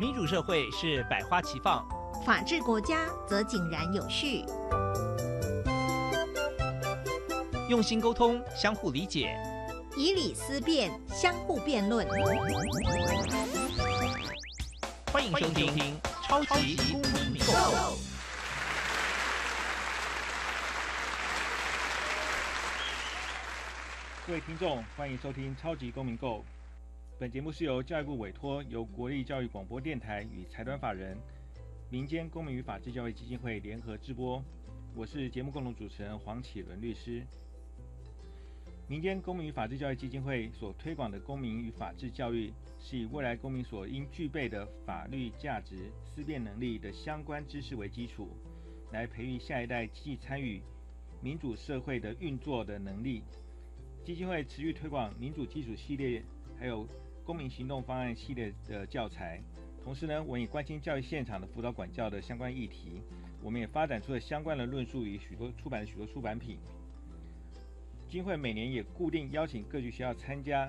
民主社会是百花齐放，法治国家则井然有序。用心沟通，相互理解，以理思辨，相互辩论。欢迎收听《超级公民购》。各位听众，欢迎收听《超级公民购》。本节目是由教育部委托，由国立教育广播电台与财团法人民间公民与法治教育基金会联合制播。我是节目共同主持人黄启伦律师。民间公民与法治教育基金会所推广的公民与法治教育，是以未来公民所应具备的法律价值、思辨能力的相关知识为基础，来培育下一代积极参与民主社会的运作的能力。基金会持续推广民主基础系列，还有公民行动方案系列的教材，同时呢，我也关心教育现场的辅导管教的相关议题。我们也发展出了相关的论述与许多出版的许多出版品。金会每年也固定邀请各级学校参加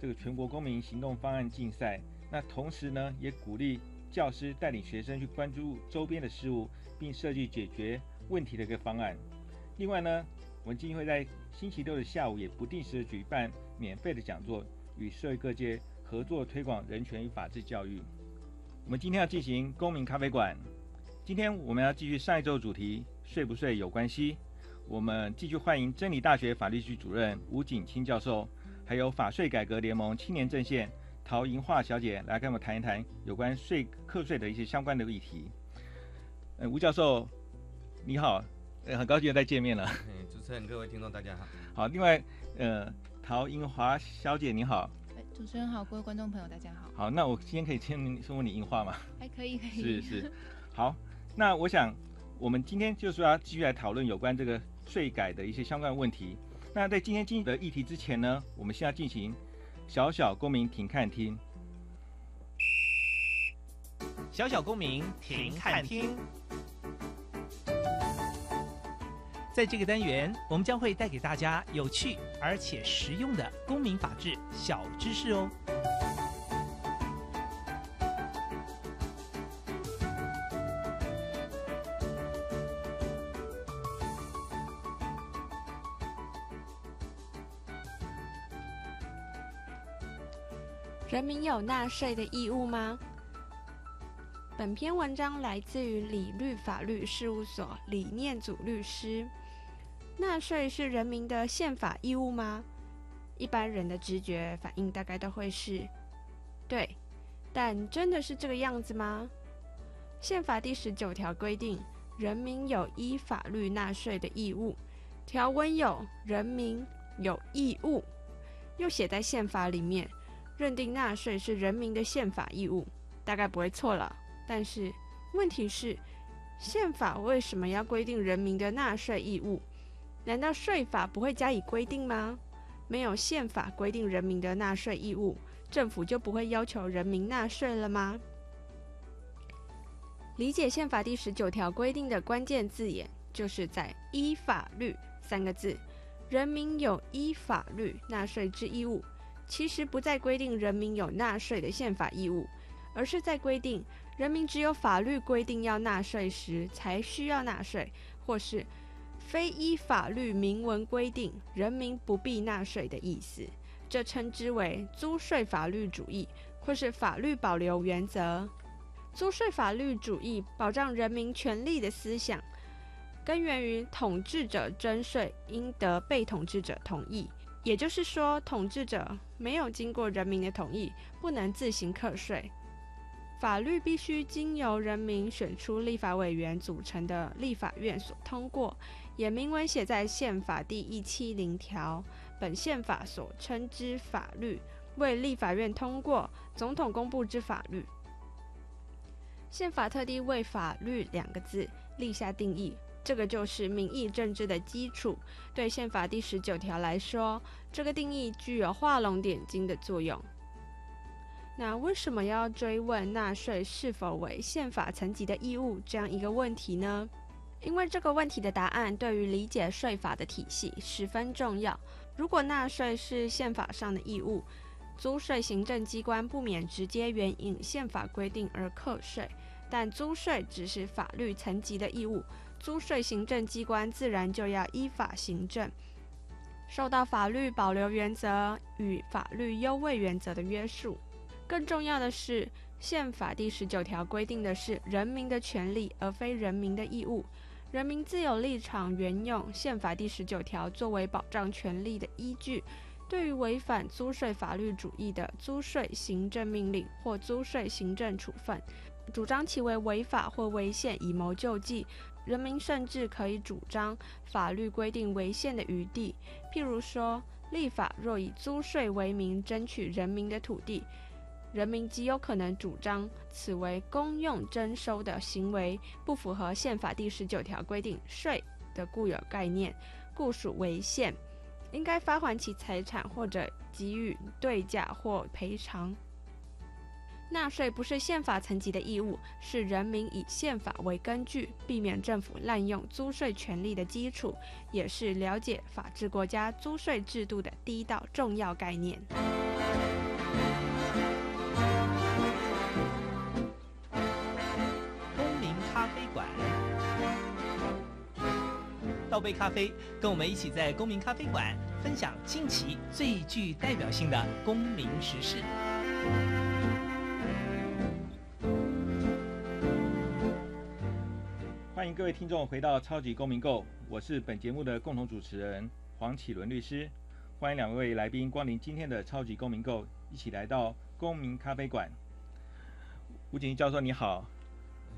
这个全国公民行动方案竞赛。那同时呢，也鼓励教师带领学生去关注周边的事物，并设计解决问题的一个方案。另外呢，我们金会在星期六的下午也不定时举办免费的讲座。与社会各界合作推广人权与法治教育。我们今天要进行公民咖啡馆。今天我们要继续上一周主题“税不税有关系”。我们继续欢迎真理大学法律系主任吴景清教授，还有法税改革联盟青年阵线陶银化小姐来跟我们谈一谈有关税课税的一些相关的议题。呃，吴教授，你好，呃，很高兴再见面了。主持人、各位听众，大家好。好，另外，呃。陶英华小姐，你好。主持人好，各位观众朋友，大家好。好，那我今天可以先先问你英话吗？还可以，可以。是是。好，那我想我们今天就是要继续来讨论有关这个税改的一些相关问题。那在今天进行的议题之前呢，我们先要进行小小公民停看听。小小公民停看听。在这个单元，我们将会带给大家有趣而且实用的公民法治小知识哦。人民有纳税的义务吗？本篇文章来自于理律法律事务所李念祖律师。纳税是人民的宪法义务吗？一般人的直觉反应大概都会是，对。但真的是这个样子吗？宪法第十九条规定，人民有依法律纳税的义务。条文有人民有义务，又写在宪法里面，认定纳税是人民的宪法义务，大概不会错了。但是问题是，宪法为什么要规定人民的纳税义务？难道税法不会加以规定吗？没有宪法规定人民的纳税义务，政府就不会要求人民纳税了吗？理解宪法第十九条规定的关键字眼，就是在“依法律”三个字。人民有依法律纳税之义务，其实不再规定人民有纳税的宪法义务，而是在规定人民只有法律规定要纳税时才需要纳税，或是。非依法律明文规定，人民不必纳税的意思，这称之为租税法律主义，或是法律保留原则。租税法律主义保障人民权利的思想，根源于统治者征税应得被统治者同意，也就是说，统治者没有经过人民的同意，不能自行课税。法律必须经由人民选出立法委员组成的立法院所通过。也明文写在宪法第一七零条，本宪法所称之法律，为立法院通过、总统公布之法律。宪法特地为“法律”两个字立下定义，这个就是民意政治的基础。对宪法第十九条来说，这个定义具有画龙点睛的作用。那为什么要追问纳税是否为宪法层级的义务这样一个问题呢？因为这个问题的答案对于理解税法的体系十分重要。如果纳税是宪法上的义务，租税行政机关不免直接援引宪法规定而课税，但租税只是法律层级的义务，租税行政机关自然就要依法行政，受到法律保留原则与法律优位原则的约束。更重要的是，宪法第十九条规定的是人民的权利，而非人民的义务。人民自有立场援用宪法第十九条作为保障权利的依据。对于违反租税法律主义的租税行政命令或租税行政处分，主张其为违法或违宪以谋救济，人民甚至可以主张法律规定违宪的余地。譬如说，立法若以租税为名争取人民的土地，人民极有可能主张此为公用征收的行为，不符合宪法第十九条规定税的固有概念，故属违宪。应该发还其财产，或者给予对价或赔偿。纳税不是宪法层级的义务，是人民以宪法为根据，避免政府滥用租税权利的基础，也是了解法治国家租税制度的第一道重要概念。倒杯咖啡，跟我们一起在公民咖啡馆分享近期最具代表性的公民时事。欢迎各位听众回到超级公民购，我是本节目的共同主持人黄启伦律师。欢迎两位来宾光临今天的超级公民购，一起来到公民咖啡馆。吴景怡教授你好，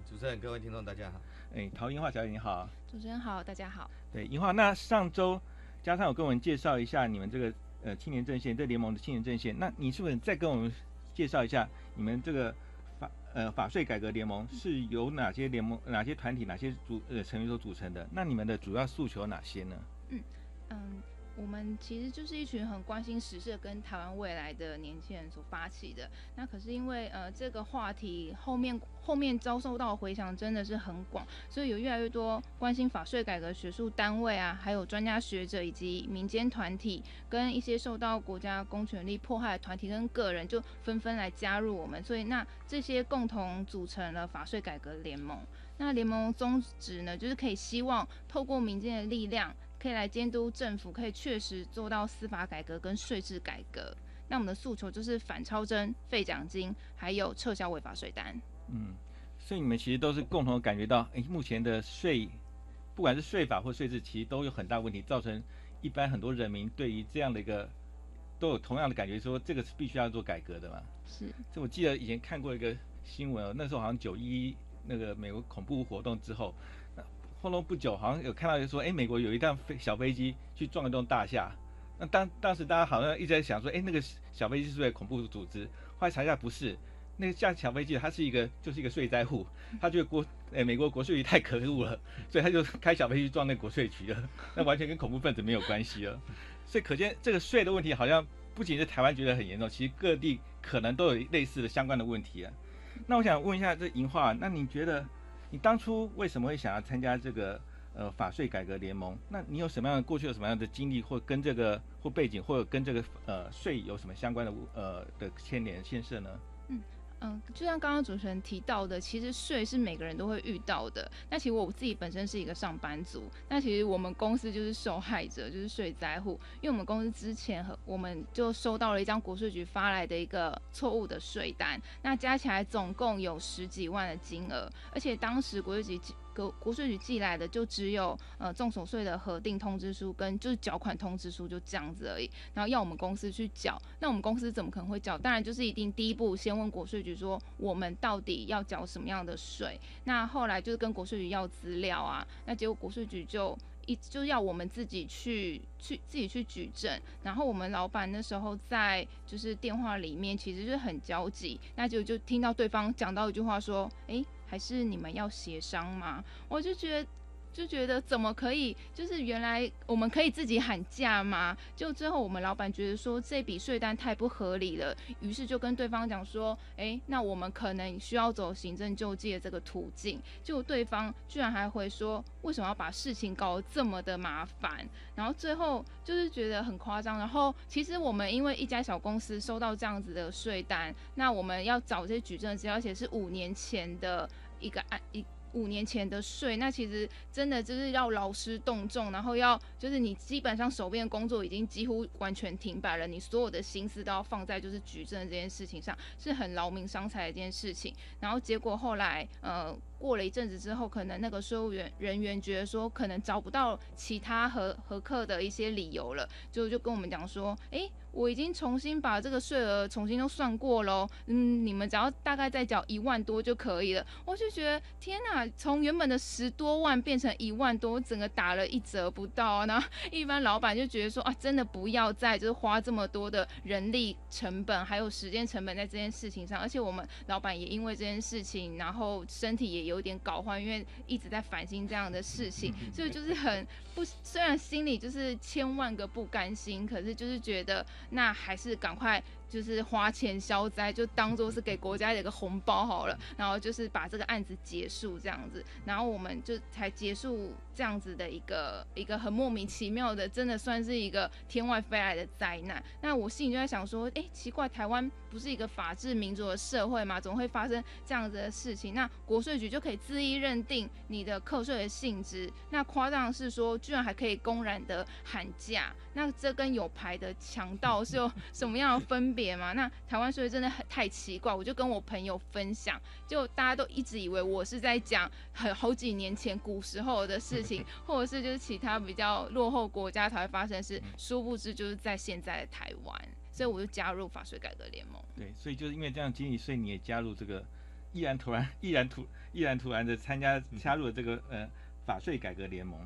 主持人、各位听众大家好。哎，陶英华小姐你好。主持人好，大家好。对，银华。那上周加上有跟我们介绍一下你们这个呃青年阵线这联盟的青年阵线，那你是不是再跟我们介绍一下你们这个法呃法税改革联盟是由哪些联盟、哪些团体、哪些组呃成员所组成的？那你们的主要诉求有哪些呢？嗯嗯。我们其实就是一群很关心时事跟台湾未来的年轻人所发起的。那可是因为呃这个话题后面后面遭受到回响真的是很广，所以有越来越多关心法税改革学术单位啊，还有专家学者以及民间团体，跟一些受到国家公权力迫害的团体跟个人，就纷纷来加入我们。所以那这些共同组成了法税改革联盟。那联盟宗旨呢，就是可以希望透过民间的力量。可以来监督政府，可以确实做到司法改革跟税制改革。那我们的诉求就是反超征、废奖金，还有撤销违法税单。嗯，所以你们其实都是共同感觉到，哎，目前的税，不管是税法或税制，其实都有很大问题，造成一般很多人民对于这样的一个都有同样的感觉，说这个是必须要做改革的嘛。是。这我记得以前看过一个新闻哦，那时候好像九一那个美国恐怖活动之后。后来不久，好像有看到就说，哎，美国有一辆飞小飞机去撞一栋大厦。那当当时大家好像一直在想说，哎，那个小飞机是不是恐怖组织？后来查一下，不是，那个驾小飞机它是一个就是一个税灾户，他觉得国哎美国国税局太可恶了，所以他就开小飞机撞那国税局了，那完全跟恐怖分子没有关系了。所以可见这个税的问题好像不仅是台湾觉得很严重，其实各地可能都有类似的相关的问题啊。那我想问一下这银话，那你觉得？你当初为什么会想要参加这个呃法税改革联盟？那你有什么样的过去有什么样的经历，或跟这个或背景，或者跟这个呃税有什么相关的呃的牵连牵涉呢？嗯。嗯，就像刚刚主持人提到的，其实税是每个人都会遇到的。那其实我自己本身是一个上班族，那其实我们公司就是受害者，就是税灾户。因为我们公司之前和我们就收到了一张国税局发来的一个错误的税单，那加起来总共有十几万的金额，而且当时国税局。国国税局寄来的就只有呃重所税的核定通知书跟就是缴款通知书就这样子而已，然后要我们公司去缴，那我们公司怎么可能会缴？当然就是一定第一步先问国税局说我们到底要缴什么样的税，那后来就是跟国税局要资料啊，那结果国税局就一就要我们自己去去自己去举证，然后我们老板那时候在就是电话里面其实是很焦急，那就就听到对方讲到一句话说，哎。还是你们要协商吗？我就觉得，就觉得怎么可以？就是原来我们可以自己喊价吗？就最后我们老板觉得说这笔税单太不合理了，于是就跟对方讲说，哎，那我们可能需要走行政救济的这个途径。就对方居然还会说，为什么要把事情搞得这么的麻烦？然后最后就是觉得很夸张。然后其实我们因为一家小公司收到这样子的税单，那我们要找这些举证资料，而且是五年前的一个案一。五年前的税，那其实真的就是要劳师动众，然后要就是你基本上手边工作已经几乎完全停摆了，你所有的心思都要放在就是举证这件事情上，是很劳民伤财的一件事情。然后结果后来，呃，过了一阵子之后，可能那个税务员人员觉得说，可能找不到其他合合客的一些理由了，就就跟我们讲说，哎。我已经重新把这个税额重新都算过喽，嗯，你们只要大概再缴一万多就可以了。我就觉得天哪，从原本的十多万变成一万多，整个打了一折不到。然后一般老板就觉得说啊，真的不要再就是花这么多的人力成本还有时间成本在这件事情上。而且我们老板也因为这件事情，然后身体也有点搞坏，因为一直在烦心这样的事情，所以就是很不，虽然心里就是千万个不甘心，可是就是觉得。那还是赶快。就是花钱消灾，就当做是给国家的一个红包好了，然后就是把这个案子结束这样子，然后我们就才结束这样子的一个一个很莫名其妙的，真的算是一个天外飞来的灾难。那我心里就在想说，哎，奇怪，台湾不是一个法治民主的社会吗？怎么会发生这样子的事情？那国税局就可以恣意认定你的课税的性质？那夸张是说，居然还可以公然的喊价？那这跟有牌的强盗是有 什么样的分？别吗？那台湾税真的很太奇怪，我就跟我朋友分享，就大家都一直以为我是在讲很好几年前古时候的事情，或者是就是其他比较落后国家才会发生的事，殊不知就是在现在的台湾，所以我就加入法税改革联盟。对，所以就是因为这样经历，所以你也加入这个，毅然突然、毅然突、毅然突然的参加加入了这个呃法税改革联盟。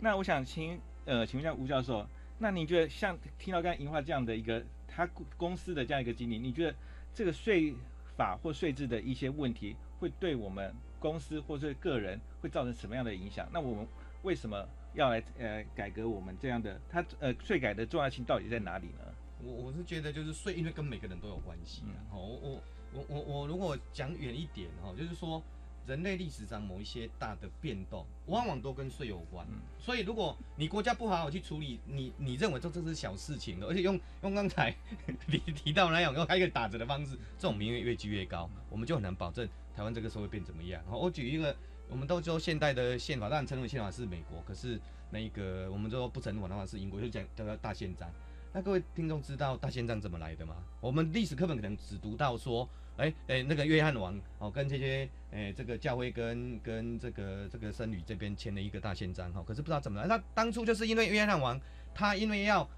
那我想请呃请问一下吴教授，那你觉得像听到刚才银华这样的一个。他公司的这样一个经历，你觉得这个税法或税制的一些问题，会对我们公司或者个人会造成什么样的影响？那我们为什么要来呃改革我们这样的？它呃税改的重要性到底在哪里呢？我我是觉得就是税，因为跟每个人都有关系啊。哦，我我我我如果讲远一点哈，就是说。人类历史上某一些大的变动，往往都跟税有关。所以，如果你国家不好好去处理，你你认为这这是小事情的，而且用用刚才 你提到那样用开一个打折的方式，这种民怨越积越高，我们就很难保证台湾这个社会变怎么样。好，我举一个，我们都说现代的宪法，当然承认宪法是美国，可是那一个我们说不承认的话是英国，就讲叫做大宪章。那各位听众知道大宪章怎么来的吗？我们历史课本可能只读到说。哎哎，那个约翰王哦，跟这些哎，这个教会跟跟这个这个僧侣这边签了一个大宪章哈，可是不知道怎么来。那当初就是因为约翰王，他因为要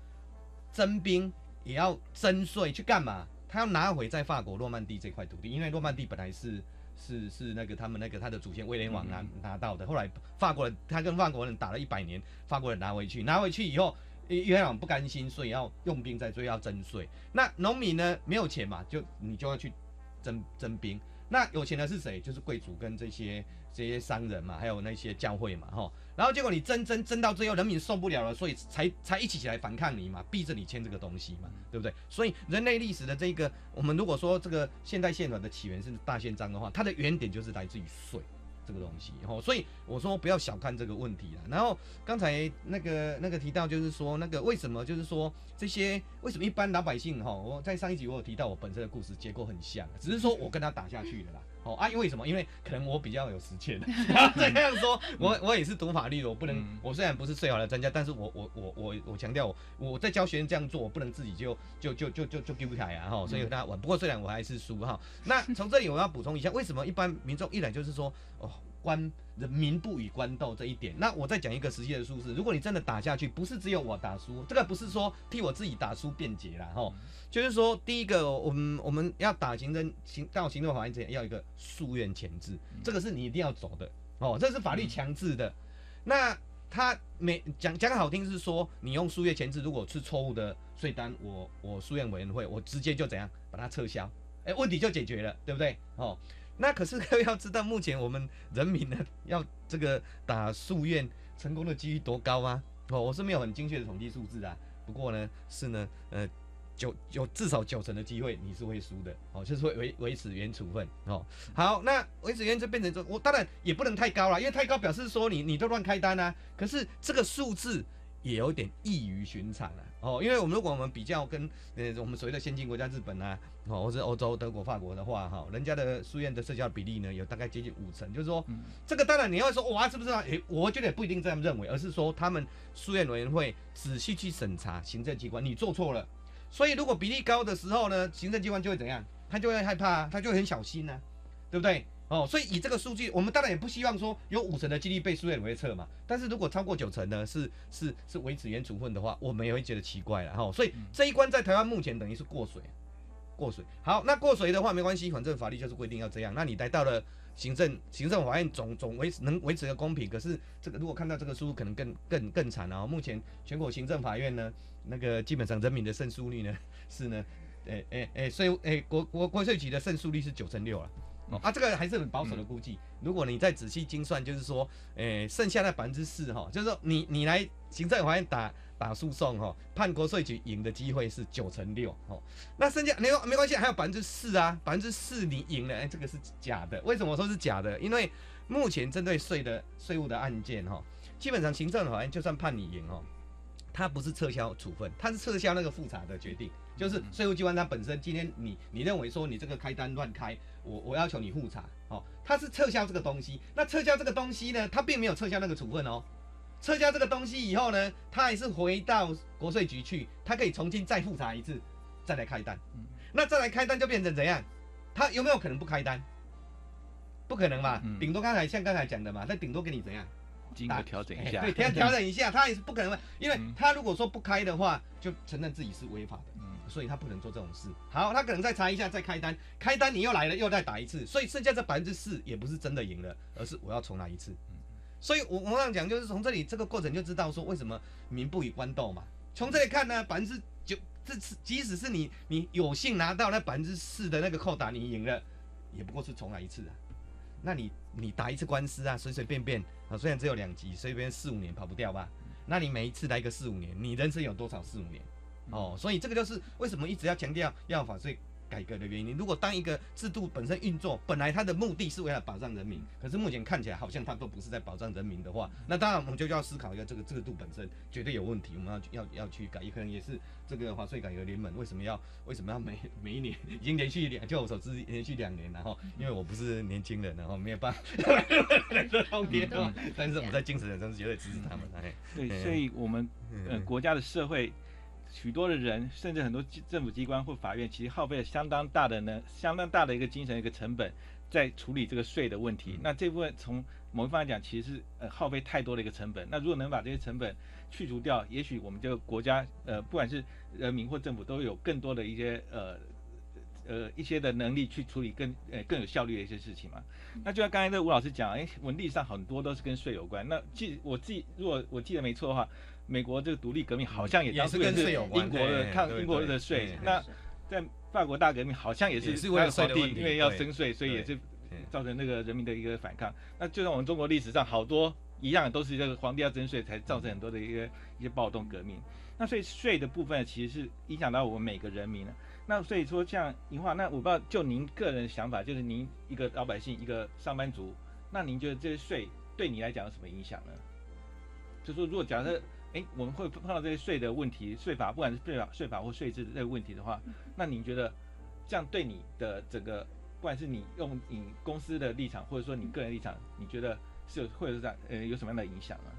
征兵，也要征税，去干嘛？他要拿回在法国诺曼底这块土地，因为诺曼底本来是是是那个他们那个他的祖先威廉王拿拿到的，后来法国人他跟法国人打了一百年，法国人拿回去，拿回去以后，威廉王不甘心，所以要用兵在追，要征税。那农民呢没有钱嘛，就你就要去。征征兵，那有钱的是谁？就是贵族跟这些这些商人嘛，还有那些教会嘛，哈。然后结果你争争争到最后，人民受不了了，所以才才一起起来反抗你嘛，逼着你签这个东西嘛，对不对？所以人类历史的这个，我们如果说这个现代宪法的起源是大宪章的话，它的原点就是来自于税。这个东西，吼，所以我说不要小看这个问题了。然后刚才那个那个提到，就是说那个为什么，就是说这些为什么一般老百姓，哈，我在上一集我有提到我本身的故事结构很像，只是说我跟他打下去的啦。哦啊，因为什么？因为可能我比较有时间。这样说，我我也是读法律的，我不能，我虽然不是最好的专家，但是我我我我我强调，我我在教学生这样做，我不能自己就就就就就就丢不开啊哈，所以跟他玩。不过虽然我还是输哈，那从这里我要补充一下，为什么一般民众一来就是说哦。官人民不与官斗这一点，那我再讲一个实际的数字。如果你真的打下去，不是只有我打输，这个不是说替我自己打输辩解啦，哈，就是说第一个，我们我们要打行政行到行政法院之前，要一个诉愿前置，这个是你一定要走的哦，这是法律强制的。那他没讲讲好听是说，你用诉愿前置，如果是错误的税单，我我诉愿委员会我直接就怎样把它撤销，哎，问题就解决了，对不对？哦。那可是各位要知道，目前我们人民呢要这个打诉愿成功的几率多高啊？哦，我是没有很精确的统计数字啊。不过呢，是呢，呃，九有至少九成的机会你是会输的哦，就是会维维持原处分哦。好，那维持原就变成说，我当然也不能太高了，因为太高表示说你你都乱开单啊。可是这个数字。也有点异于寻常了哦，因为我们如果我们比较跟呃我们所谓的先进国家日本啊，哦或者欧洲德国法国的话哈，人家的书院的社交比例呢有大概接近五成，就是说这个当然你要说哇是不是啊？诶，我觉得也不一定这样认为，而是说他们书院委员会仔细去审查行政机关，你做错了，所以如果比例高的时候呢，行政机关就会怎样？他就会害怕，他就会很小心呢，对不对？哦，所以以这个数据，我们当然也不希望说有五成的几率被书院会测嘛。但是如果超过九成呢，是是是维持原处分的话，我们也会觉得奇怪了哈。所以这一关在台湾目前等于是过水，过水。好，那过水的话没关系，反正法律就是规定要这样。那你来到了行政行政法院总总维持能维持个公平，可是这个如果看到这个书，可能更更更惨啊。目前全国行政法院呢，那个基本上人民的胜诉率呢是呢，诶诶诶，税诶国国国税局的胜诉率是九成六了。哦啊，这个还是很保守的估计。如果你再仔细精算，就是说，诶，剩下的百分之四哈，就是说你你来行政法院打打诉讼哈，判国税局赢的机会是九成六哦。那剩下没有没关系，还有百分之四啊，百分之四你赢了，哎，这个是假的。为什么说是假的？因为目前针对税的税务的案件哈，基本上行政法院就算判你赢哦，它不是撤销处分，它是撤销那个复查的决定。就是税务机关它本身今天你你认为说你这个开单乱开，我我要求你复查，哦，它是撤销这个东西，那撤销这个东西呢，它并没有撤销那个处分哦，撤销这个东西以后呢，它还是回到国税局去，它可以重新再复查一次，再来开单，那再来开单就变成怎样？他有没有可能不开单？不可能吧，顶多刚才像刚才讲的嘛，他顶多给你怎样？金额调整一下，对，调 调整一下，他也是不可能，因为他如果说不开的话，就承认自己是违法的，嗯，所以他不能做这种事。好，他可能再查一下，再开单，开单你又来了，又再打一次，所以剩下这百分之四也不是真的赢了，而是我要重来一次。嗯所以我我想讲，就是从这里这个过程就知道说为什么民不与官斗嘛。从这里看呢，百分之九，这次即使是你你有幸拿到那百分之四的那个扣打，你赢了，也不过是重来一次啊。那你你打一次官司啊，随随便便啊，虽然只有两级，随便四五年跑不掉吧？那你每一次来个四五年，你人生有多少四五年？哦，所以这个就是为什么一直要强调要法税。改革的原因，如果当一个制度本身运作，本来它的目的是为了保障人民，可是目前看起来好像它都不是在保障人民的话，那当然我们就要思考一下这个制度本身绝对有问题，我们要要要去改，也可能也是这个华税改革联盟为什么要为什么要每每一年已经连续两，就我所知连续两年，然后因为我不是年轻人，然后没有办法来这方面，但是我们在精神上是绝对支持他们的。对，所以我们呃国家的社会。许多的人，甚至很多政府机关或法院，其实耗费了相当大的呢，相当大的一个精神一个成本，在处理这个税的问题。那这部分从某一方面讲，其实是呃耗费太多的一个成本。那如果能把这些成本去除掉，也许我们这个国家呃，不管是人民或政府，都有更多的一些呃呃一些的能力去处理更呃更有效率的一些事情嘛。那就像刚才这吴老师讲，哎，文历上很多都是跟税有关。那记我记，如果我记得没错的话。美国这个独立革命好像也当是跟是，英国的抗英国的税。那在法国大革命好像也是为了皇帝，因为要征税，所以也是造成那个人民的一个反抗。那就像我们中国历史上好多一样，都是这个皇帝要征税，才造成很多的一个一些暴动革命。那所以税的部分其实是影响到我们每个人民的。那所以说像银话，那我不知道就您个人想法，就是您一个老百姓，一个上班族，那您觉得这些税对你来讲有什么影响呢？就说如果假设。哎，我们会碰到这些税的问题，税法不管是税法、税法或税制这个问题的话，那您觉得这样对你的整个，不管是你用你公司的立场，或者说你个人立场，你觉得是有或者是在呃有什么样的影响呢？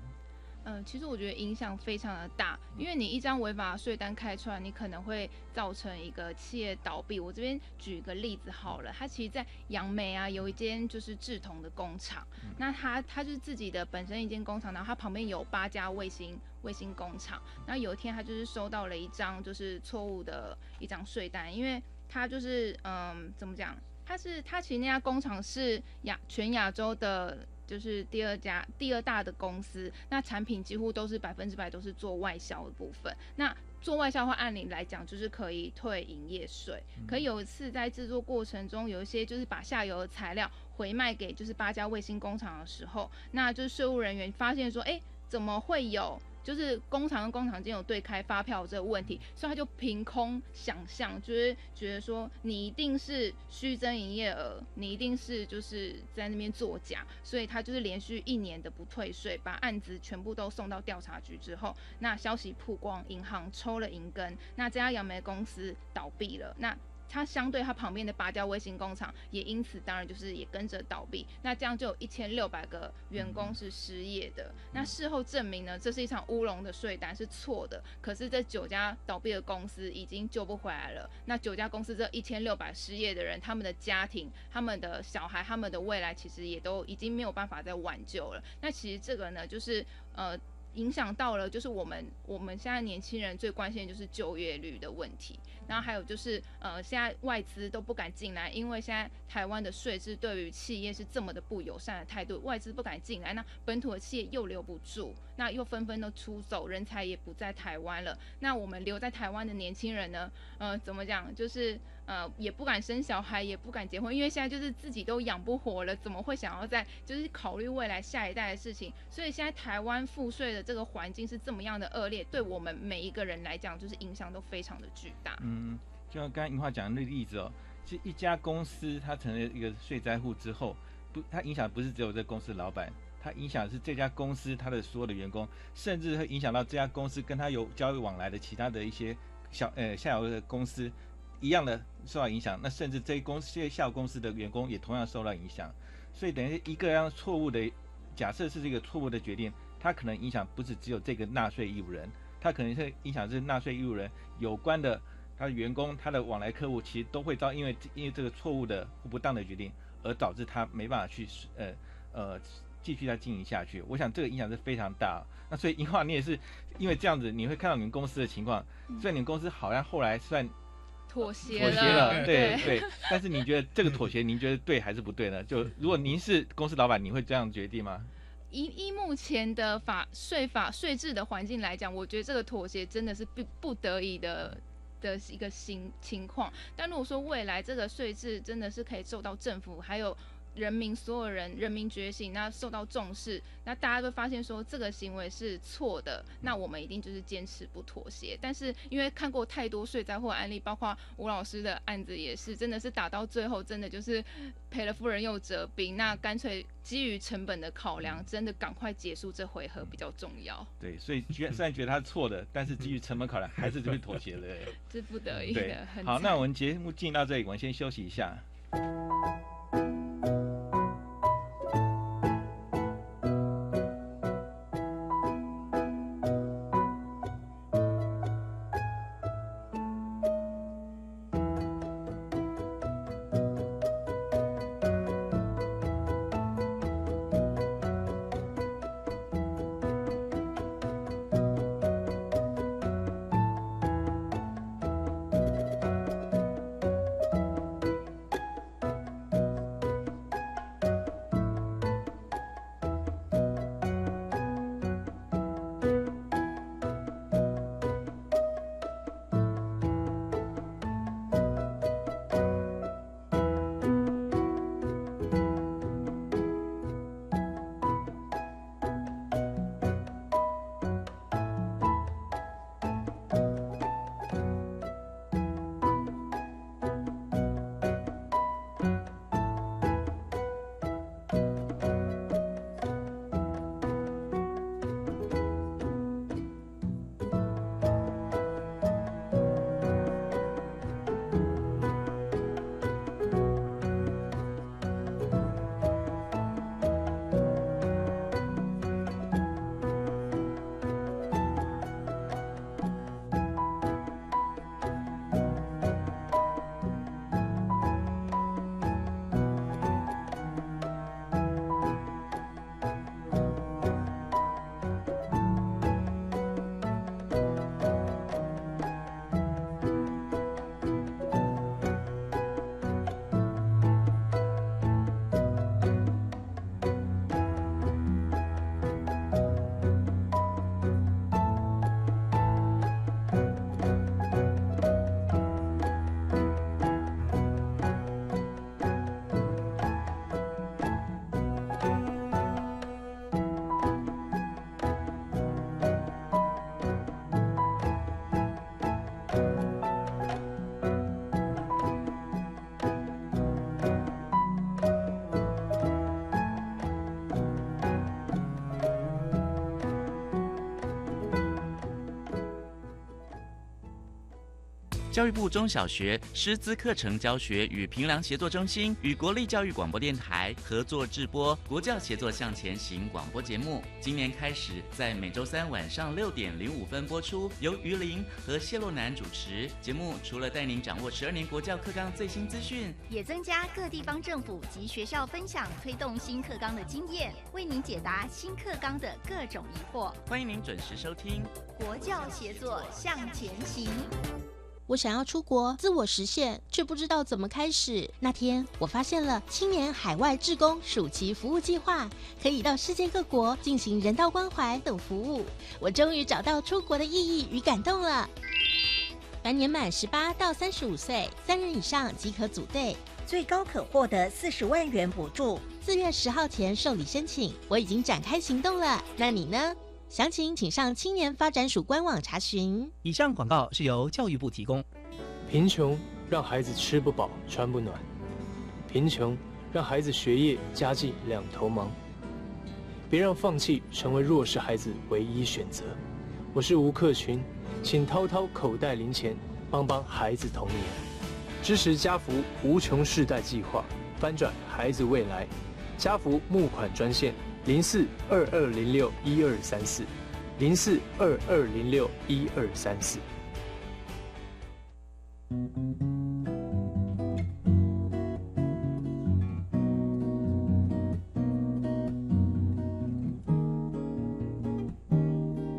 嗯，其实我觉得影响非常的大，因为你一张违法税单开出来，你可能会造成一个企业倒闭。我这边举一个例子好了，它其实，在杨梅啊，有一间就是志同的工厂，那它它就是自己的本身一间工厂，然后它旁边有八家卫星卫星工厂。那有一天，他就是收到了一张就是错误的一张税单，因为他就是嗯，怎么讲？他是他其实那家工厂是亚全亚洲的。就是第二家第二大的公司，那产品几乎都是百分之百都是做外销的部分。那做外销话按理来讲，就是可以退营业税。可有一次在制作过程中，有一些就是把下游的材料回卖给就是八家卫星工厂的时候，那就是税务人员发现说，哎，怎么会有？就是工厂跟工厂间有对开发票这个问题，所以他就凭空想象，就是觉得说你一定是虚增营业额，你一定是就是在那边作假，所以他就是连续一年的不退税，把案子全部都送到调查局之后，那消息曝光，银行抽了银根，那这家杨梅公司倒闭了，那。它相对它旁边的八家卫星工厂也因此当然就是也跟着倒闭，那这样就有一千六百个员工是失业的。那事后证明呢，这是一场乌龙的税单是错的。可是这九家倒闭的公司已经救不回来了。那九家公司这一千六百失业的人，他们的家庭、他们的小孩、他们的未来，其实也都已经没有办法再挽救了。那其实这个呢，就是呃。影响到了，就是我们我们现在年轻人最关心的就是就业率的问题，然后还有就是呃，现在外资都不敢进来，因为现在台湾的税制对于企业是这么的不友善的态度，外资不敢进来，那本土的企业又留不住，那又纷纷都出走，人才也不在台湾了，那我们留在台湾的年轻人呢，呃，怎么讲，就是。呃，也不敢生小孩，也不敢结婚，因为现在就是自己都养不活了，怎么会想要在就是考虑未来下一代的事情？所以现在台湾赋税的这个环境是这么样的恶劣，对我们每一个人来讲，就是影响都非常的巨大。嗯，就像刚才银华讲的那个例子哦，其实一家公司它成了一个税灾户之后，不，它影响不是只有这公司老板，它影响是这家公司它的所有的员工，甚至会影响到这家公司跟他有交易往来的其他的一些小呃下游的公司。一样的受到影响，那甚至这公司、这下公司的员工也同样受到影响，所以等于一个样错误的假设是这个错误的决定，它可能影响不是只有这个纳税义务人，它可能是影响是纳税义务人有关的他的员工、他的往来客户，其实都会遭因为因为这个错误的或不当的决定而导致他没办法去呃呃继续再经营下去。我想这个影响是非常大。那所以银华你也是因为这样子，你会看到你们公司的情况，虽然你们公司好像后来算。妥协妥协了，对对。但是你觉得这个 妥协，您觉得对还是不对呢？就如果您是公司老板，你会这样决定吗？以依目前的法税法税制的环境来讲，我觉得这个妥协真的是不不得已的的一个情情况。但如果说未来这个税制真的是可以受到政府还有。人民所有人人民觉醒，那受到重视，那大家都发现说这个行为是错的，那我们一定就是坚持不妥协。但是因为看过太多税灾或案例，包括吴老师的案子也是，真的是打到最后，真的就是赔了夫人又折兵。那干脆基于成本的考量，真的赶快结束这回合比较重要。对，所以虽然觉得他是错的，但是基于成本考量，还是这边妥协了。是 不得已的。好，那我们节目进到这里，我们先休息一下。教育部中小学师资课程教学与评量协作中心与国立教育广播电台合作制播《国教协作向前行》广播节目。今年开始在每周三晚上六点零五分播出，由于林和谢洛南主持。节目除了带您掌握十二年国教课纲最新资讯，也增加各地方政府及学校分享推动新课纲的经验，为您解答新课纲的各种疑惑。欢迎您准时收听。国教协作向前行。我想要出国自我实现，却不知道怎么开始。那天我发现了青年海外志工暑期服务计划，可以到世界各国进行人道关怀等服务。我终于找到出国的意义与感动了。凡年满十八到三十五岁，三人以上即可组队，最高可获得四十万元补助。四月十号前受理申请，我已经展开行动了。那你呢？详情请上青年发展署官网查询。以上广告是由教育部提供。贫穷让孩子吃不饱穿不暖，贫穷让孩子学业家计两头忙。别让放弃成为弱势孩子唯一选择。我是吴克群，请掏掏口袋零钱，帮帮孩子童年，支持家福无穷世代计划，翻转孩子未来。家福募款专线。零四二二零六一二三四，零四二二零六一二三四。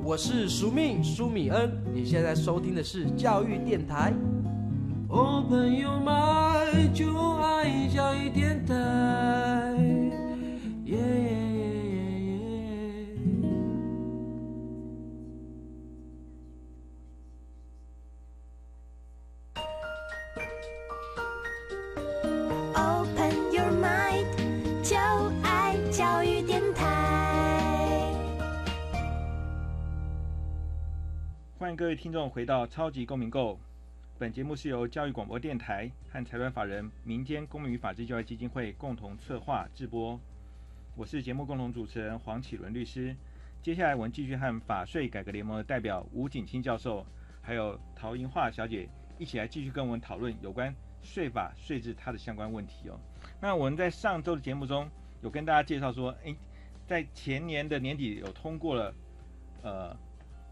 我是苏命苏米恩，你现在收听的是教育电台。Open your mind，就爱教育电台。欢迎各位听众回到《超级公民购》。本节目是由教育广播电台和财团法人民间公民与法治教育基金会共同策划制播。我是节目共同主持人黄启伦律师。接下来我们继续和法税改革联盟的代表吴景清教授，还有陶银华小姐一起来继续跟我们讨论有关税法税制它的相关问题哦。那我们在上周的节目中有跟大家介绍说，诶，在前年的年底有通过了，呃。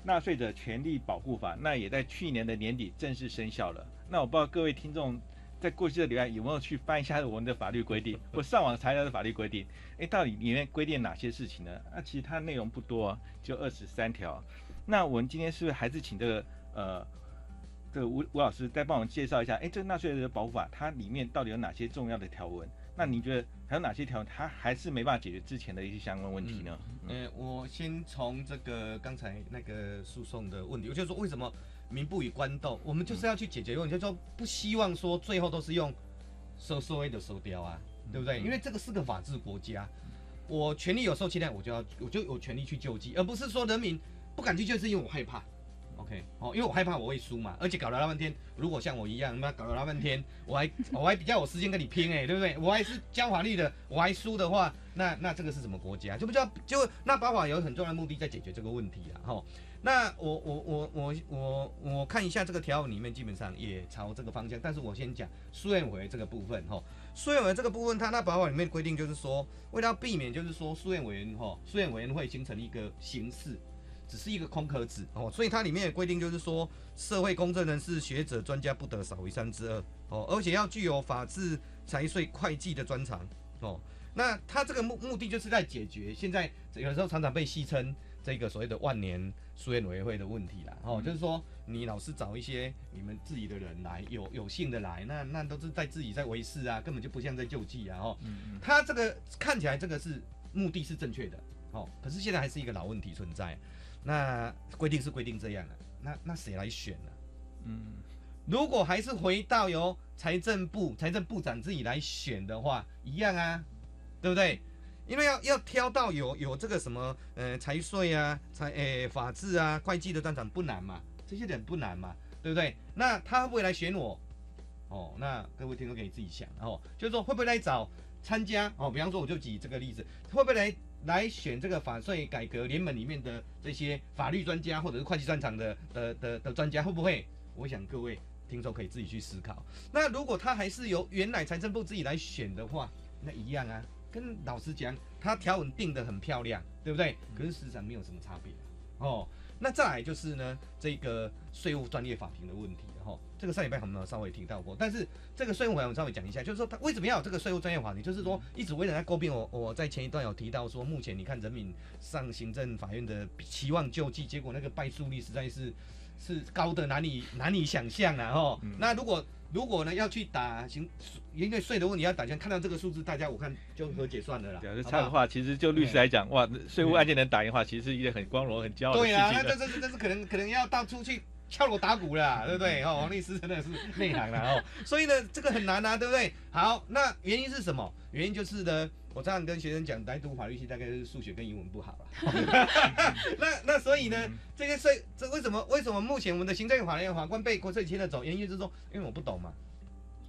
纳税者权利保护法，那也在去年的年底正式生效了。那我不知道各位听众在过去的礼拜有没有去翻一下我们的法律规定，或上网查一下的法律规定？诶，到底里面规定哪些事情呢？那其实它内容不多，就二十三条。那我们今天是不是还是请这个呃这个吴吴老师再帮我们介绍一下？诶，这个纳税人保护法它里面到底有哪些重要的条文？那你觉得还有哪些条文，它还是没办法解决之前的一些相关问题呢？呃，我先从这个刚才那个诉讼的问题，我就说为什么民不与官斗，我们就是要去解决问题，就说不希望说最后都是用收收微的收掉啊，对不对？因为这个是个法治国家，我权利有受侵害，我就要我就有权利去救济，而不是说人民不敢去救是因为我害怕。OK，哦，因为我害怕我会输嘛，而且搞了老半天，如果像我一样，那搞了老半天，我还我还比较有时间跟你拼哎，对不对？我还是教法律的，我还输的话，那那这个是什么国家？就不叫就那保法有很重要的目的在解决这个问题啊，哈。那我我我我我我看一下这个条文里面，基本上也朝这个方向。但是我先讲书院委这个部分哈，书院委这个部分，它那保法里面规定就是说，为了避免就是说书院委员哈，书院委员会形成一个形式。只是一个空壳子哦，所以它里面的规定就是说，社会公正人士、学者、专家不得少于三之二哦，而且要具有法治、财税、会计的专长哦。那它这个目目的就是在解决现在有时候常常被戏称这个所谓的万年书院委员会的问题啦哦，就是说你老是找一些你们自己的人来，有有幸的来，那那都是在自己在维事啊，根本就不像在救济啊哦。他这个看起来这个是目的是正确的哦，可是现在还是一个老问题存在。那规定是规定这样的，那那谁来选呢？嗯，如果还是回到由财政部财政部长自己来选的话，一样啊，对不对？因为要要挑到有有这个什么呃财税啊、财诶法制啊、会计的专长不难嘛，这些人不难嘛，对不对？那他会不会来选我？哦，那各位听众可以自己想哦，就是说会不会来找参加？哦，比方说我就举这个例子，会不会来？来选这个法税改革联盟里面的这些法律专家或者是会计专长的的的的专家会不会？我想各位听众可以自己去思考。那如果他还是由原来财政部自己来选的话，那一样啊，跟老实讲，他条文定得很漂亮，对不对？可是事实上没有什么差别哦。那再来就是呢，这个税务专业法庭的问题，哈，这个上礼拜我们有稍微提到过，但是这个税务法我稍微讲一下，就是说他为什么要有这个税务专业法庭？就是说一直为人家诟病我，我在前一段有提到说，目前你看人民上行政法院的期望救济，结果那个败诉率实在是是高的难以难以想象啊，哈。那如果如果呢要去打行，因为税的问题要打钱，看到这个数字，大家我看就和解算了啦。对，这差的话，其实就律师来讲，哇，税务案件能打赢的话，其实是一件很光荣、很骄傲的事情。对啊，那这这这是可能可能要到处去敲锣打鼓啦，对不对？哦，王律师真的是内行了哦。所以呢，这个很难啊，对不对？好，那原因是什么？原因就是呢。我常常跟学生讲，来读法律系大概是数学跟英文不好了。那那所以呢，这些税这为什么为什么目前我们的行政法院法官被国税牵了走？原因就是说，因为我不懂嘛，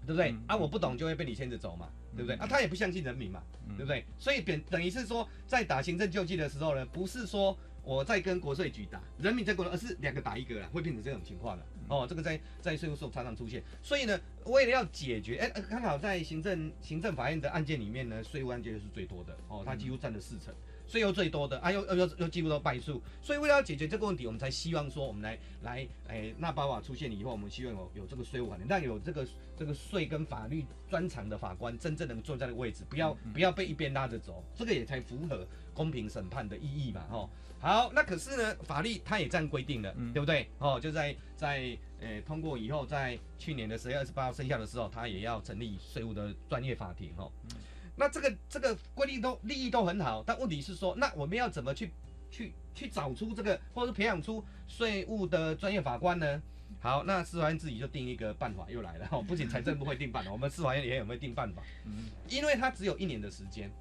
对不对？啊，我不懂就会被你牵着走嘛，对不对？啊，他也不相信人民嘛，对不对？所以等等于是说，在打行政救济的时候呢，不是说。我在跟国税局打，人民在国，而是两个打一个了，会变成这种情况了。哦，这个在在税务所常常出现。所以呢，为了要解决，哎，刚好在行政行政法院的案件里面呢，税务案件是最多的。哦，它几乎占了四成，税又最多的，啊，又又又又几乎都败诉。所以为了要解决这个问题，我们才希望说，我们来来，哎，纳巴瓦出现以后，我们希望有有这个税务法庭，让有这个这个税跟法律专长的法官真正能坐在那个位置，不要不要被一边拉着走，这个也才符合公平审判的意义嘛，哈。好，那可是呢，法律它也这样规定了，对不对？哦，就在在呃通过以后，在去年的十月二十八号生效的时候，它也要成立税务的专业法庭哦。那这个这个规定都利益都很好，但问题是说，那我们要怎么去去去找出这个，或者是培养出税务的专业法官呢？好，那司法院自己就定一个办法又来了，不仅财政部会定办法，我们司法院也有没有定办法？嗯，因为它只有一年的时间。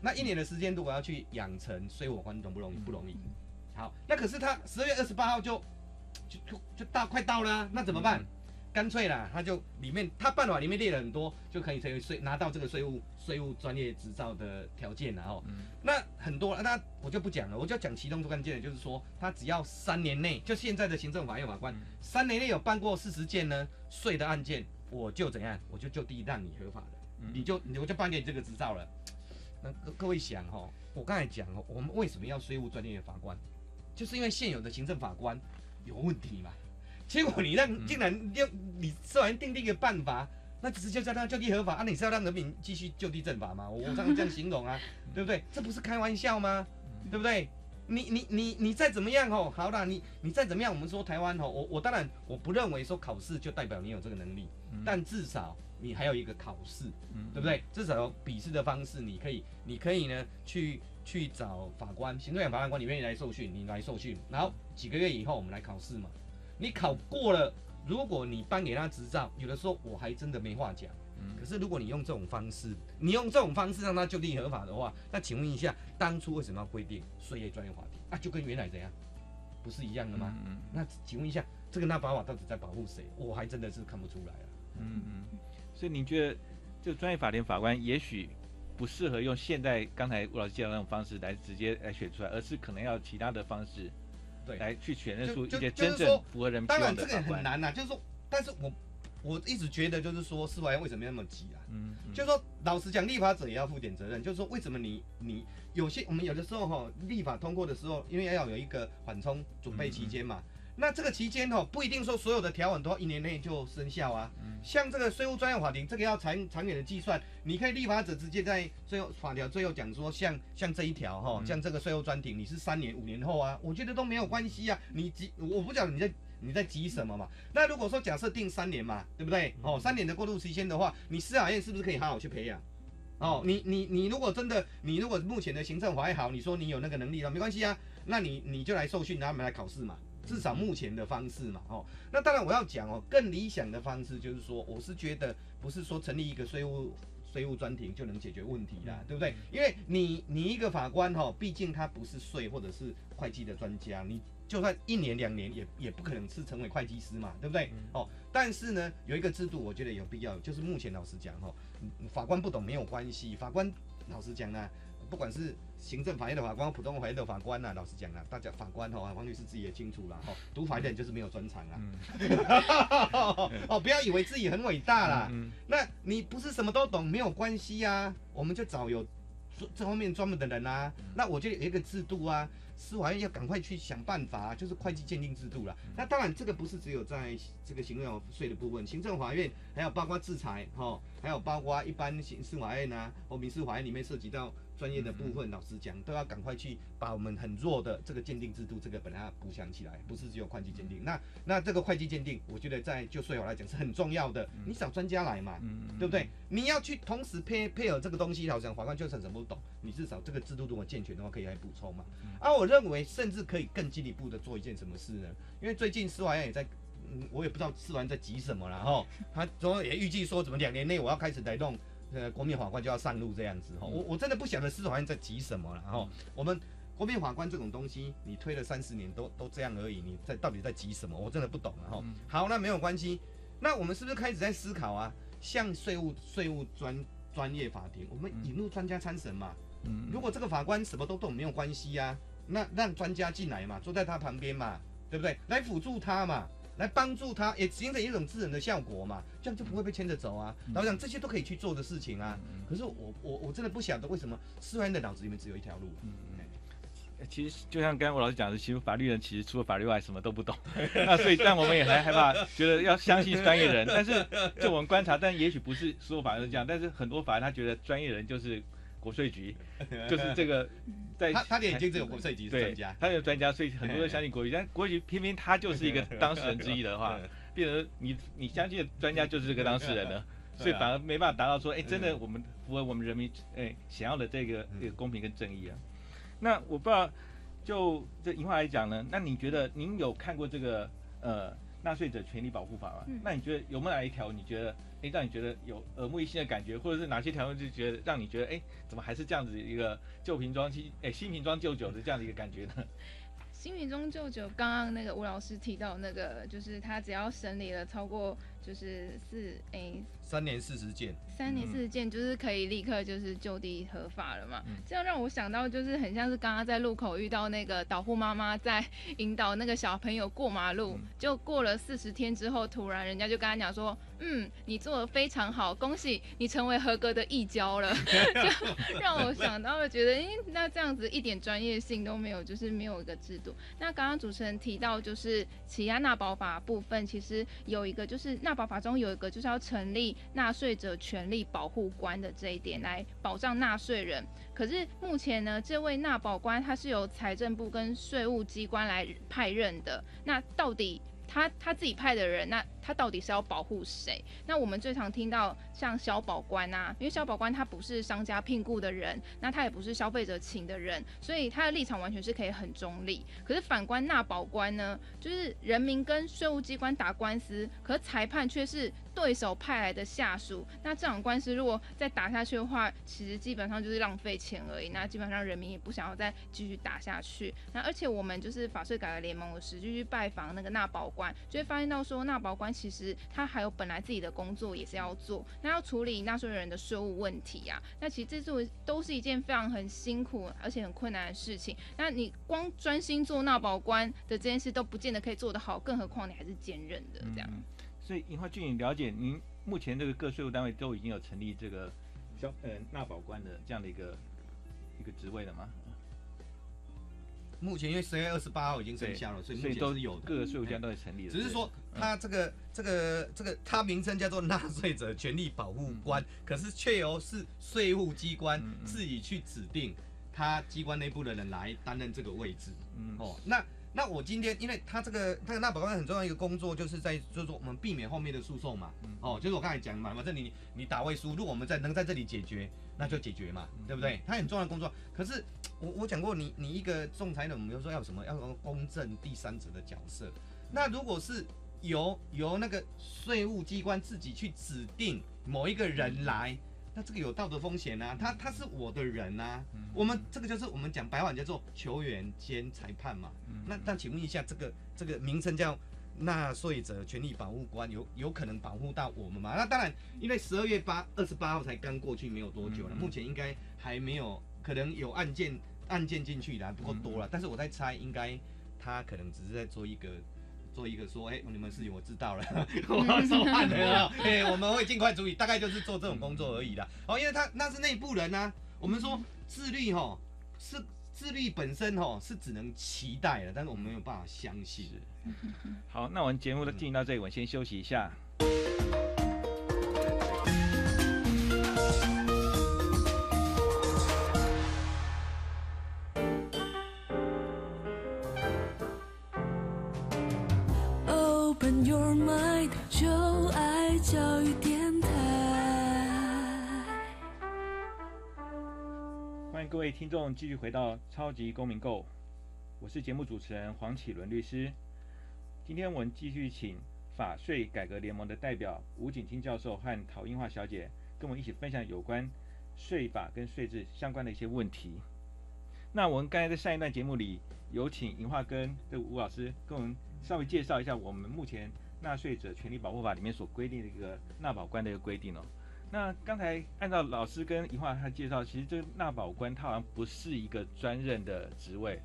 那一年的时间，如果要去养成税务官，容不容易？不容易。好，那可是他十二月二十八号就就就就到快到了，那怎么办？干脆啦，他就里面他办法里面列了很多，就可以成为税拿到这个税务税务专业执照的条件然后，那很多，那我就不讲了，我就讲其中最关键的，就是说他只要三年内，就现在的行政法院法官三年内有办过四十件呢税的案件，我就怎样，我就就地让你合法的，你就我就颁给你这个执照了。那各各位想哈，我刚才讲哦，我们为什么要税务专业的法官？就是因为现有的行政法官有问题嘛。结果你让竟然用你司法院定定一个办法，那只是就叫他就地合法啊？你是要让人民继续就地正法吗？我刚刚这样形容啊，对不对？这不是开玩笑吗？对不对？你你你你再怎么样哦，好啦，你你再怎么样，我们说台湾哦，我我当然我不认为说考试就代表你有这个能力，但至少。你还有一个考试，对不对？至少有笔试的方式，你可以，你可以呢去去找法官，行政院法官，你愿意来受训，你来受训，然后几个月以后我们来考试嘛。你考过了，如果你颁给他执照，有的时候我还真的没话讲。可是如果你用这种方式，你用这种方式让他就地合法的话，那请问一下，当初为什么要规定税业专业法庭啊？就跟原来怎样，不是一样的吗？嗯那请问一下，这个纳法瓦到底在保护谁？我还真的是看不出来啊。嗯嗯。所以您觉得，这个专业法庭法官也许不适合用现在刚才吴老师介绍那种方式来直接来选出来，而是可能要其他的方式，对，来去选认出一些真正符合人民当然这个很难呐，就是说，但是我我一直觉得就是说，司法院为什么那么急啊？嗯，就是说，老实讲，立法者也要负点责任。就是说，为什么你你有些我们有的时候哈，立法通过的时候，因为要有一个缓冲准备期间嘛。那这个期间哦，不一定说所有的条文都要一年内就生效啊。像这个税务专业法庭，这个要长长远的计算，你可以立法者直接在最后法条最后讲说，像像这一条哈，像这个税务专庭，你是三年五年后啊，我觉得都没有关系啊。你急，我不讲你在你在急什么嘛？那如果说假设定三年嘛，对不对？哦，三年的过渡期间的话，你司法院是不是可以好好去培养？哦，你你你如果真的，你如果目前的行政法院好，你说你有那个能力了，没关系啊，那你你就来受训，然后我们来考试嘛。至少目前的方式嘛，哦，那当然我要讲哦，更理想的方式就是说，我是觉得不是说成立一个税务税务专庭就能解决问题啦，对不对？因为你你一个法官哈，毕竟他不是税或者是会计的专家，你就算一年两年也也不可能是成为会计师嘛，对不对？哦，但是呢，有一个制度我觉得有必要，就是目前老实讲哈，法官不懂没有关系，法官老实讲呢。不管是行政法院的法官、普通法院的法官呐，老实讲啊，大家法官哈，黄律师自己也清楚了哈，读法院就是没有专长啊。哦，不要以为自己很伟大啦。那你不是什么都懂没有关系啊，我们就找有这这方面专门的人啊。那我觉得有一个制度啊。司法院要赶快去想办法，就是会计鉴定制度了。那当然，这个不是只有在这个行政税的部分，行政法院还有包括制裁，哈，还有包括一般刑事法院呐或民事法院里面涉及到。专业的部分，老师讲，都要赶快去把我们很弱的这个鉴定制度，这个本来补强起来，不是只有会计鉴定。那那这个会计鉴定，我觉得在就税法来讲是很重要的。你找专家来嘛，对不对？你要去同时配配合这个东西，好像法官就算什么不懂，你至少这个制度如果健全的话，可以来补充嘛。而我认为，甚至可以更进一步的做一件什么事呢？因为最近司法院也在，嗯，我也不知道司法院在急什么了哈。他总也预计说，怎么两年内我要开始来弄。呃，国民法官就要上路这样子哈，我我真的不晓得司法院在急什么了哈。我们国民法官这种东西，你推了三十年都都这样而已，你在到底在急什么？我真的不懂了哈。好，那没有关系，那我们是不是开始在思考啊？像税务税务专专业法庭，我们引入专家参审嘛。嗯。如果这个法官什么都懂，没有关系呀，那让专家进来嘛，坐在他旁边嘛，对不对？来辅助他嘛。来帮助他，也形成一种智能的效果嘛，这样就不会被牵着走啊。老讲这些都可以去做的事情啊。可是我我我真的不晓得为什么司法院的脑子里面只有一条路。嗯嗯。其实就像刚刚我老师讲的，其实法律人其实除了法律外什么都不懂。那所以，但我们也还害怕，觉得要相信专业人。但是就我们观察，但也许不是所有法院这样，但是很多法院他觉得专业人就是国税局，就是这个。在他他的眼睛只有国税局专家，他有专家，所以很多人相信国税局。但国税局偏偏他就是一个当事人之一的话，变成你你相信的专家就是这个当事人了，所以反而没办法达到说，哎，真的我们符合我们人民哎想要的这个这个公平跟正义啊。那我不知道，就这银话来讲呢，那你觉得您有看过这个呃纳税者权利保护法吗？那你觉得有没有哪一条你觉得？让你觉得有耳目一新的感觉，或者是哪些条件就觉得让你觉得，哎，怎么还是这样子一个旧瓶装新，哎，新瓶装旧酒的这样的一个感觉呢？新瓶装旧酒，刚刚那个吴老师提到那个，就是他只要审理了超过就是四哎三年四十件。三年四十件就是可以立刻就是就地合法了嘛？这样让我想到就是很像是刚刚在路口遇到那个导护妈妈在引导那个小朋友过马路，就过了四十天之后，突然人家就跟他讲说，嗯，你做的非常好，恭喜你成为合格的义交了。就让我想到了，觉得哎，那这样子一点专业性都没有，就是没有一个制度。那刚刚主持人提到就是起亚纳保法部分，其实有一个就是纳保法中有一个就是要成立纳税者权。利保护官的这一点来保障纳税人，可是目前呢，这位纳保官他是由财政部跟税务机关来派任的，那到底他他自己派的人，那他到底是要保护谁？那我们最常听到像消保官啊，因为消保官他不是商家聘雇的人，那他也不是消费者请的人，所以他的立场完全是可以很中立。可是反观纳保官呢，就是人民跟税务机关打官司，可裁判却是。对手派来的下属，那这场官司如果再打下去的话，其实基本上就是浪费钱而已。那基本上人民也不想要再继续打下去。那而且我们就是法税改革联盟的时，就去拜访那个纳保官，就会发现到说，纳保官其实他还有本来自己的工作也是要做，那要处理纳税人的税务问题啊。那其实这是都是一件非常很辛苦而且很困难的事情。那你光专心做纳保官的这件事都不见得可以做得好，更何况你还是兼任的这样。所以，银花俊你了解，您目前这个各税务单位都已经有成立这个消呃纳保官的这样的一个一个职位了吗？目前因为十月二十八号已经生效了，所以目前都是有的，各个税务机关都在成立了。只是说，他这个这个这个，他名称叫做纳税者权利保护官，可是却由是税务机关自己去指定他机关内部的人来担任这个位置。嗯，哦，那。那我今天，因为他这个，他纳保官很重要一个工作，就是在就是说我们避免后面的诉讼嘛。哦，就是我刚才讲嘛，反正你你打位输，如果我们在能在这里解决，那就解决嘛，对不对？他很重要的工作。可是我我讲过，你你一个仲裁人，我们有说要什么，要公正第三者的角色。那如果是由由那个税务机关自己去指定某一个人来。那这个有道德风险啊，他他是我的人呐，我们这个就是我们讲白话叫做球员兼裁判嘛。那那请问一下，这个这个名称叫纳税者权利保护官，有有可能保护到我们吗？那当然，因为十二月八二十八号才刚过去没有多久了，目前应该还没有可能有案件案件进去的不够多了，但是我在猜，应该他可能只是在做一个。做一个说，哎，你们事情我知道了，我要收案了，哎，我们会尽快处理，大概就是做这种工作而已的。哦，因为他那是内部人呐。我们说自律哈，是自律本身哈是只能期待的，但是我们没有办法相信。好，那我们节目的进行到这里，我先休息一下。听众，继续回到超级公民购，我是节目主持人黄启伦律师。今天我们继续请法税改革联盟的代表吴景清教授和陶英华小姐，跟我们一起分享有关税法跟税制相关的一些问题。那我们刚才在上一段节目里，有请银化跟的吴老师跟我们稍微介绍一下我们目前纳税者权利保护法里面所规定的一个纳保官的一个规定哦。那刚才按照老师跟怡化他介绍，其实这个纳保官他好像不是一个专任的职位。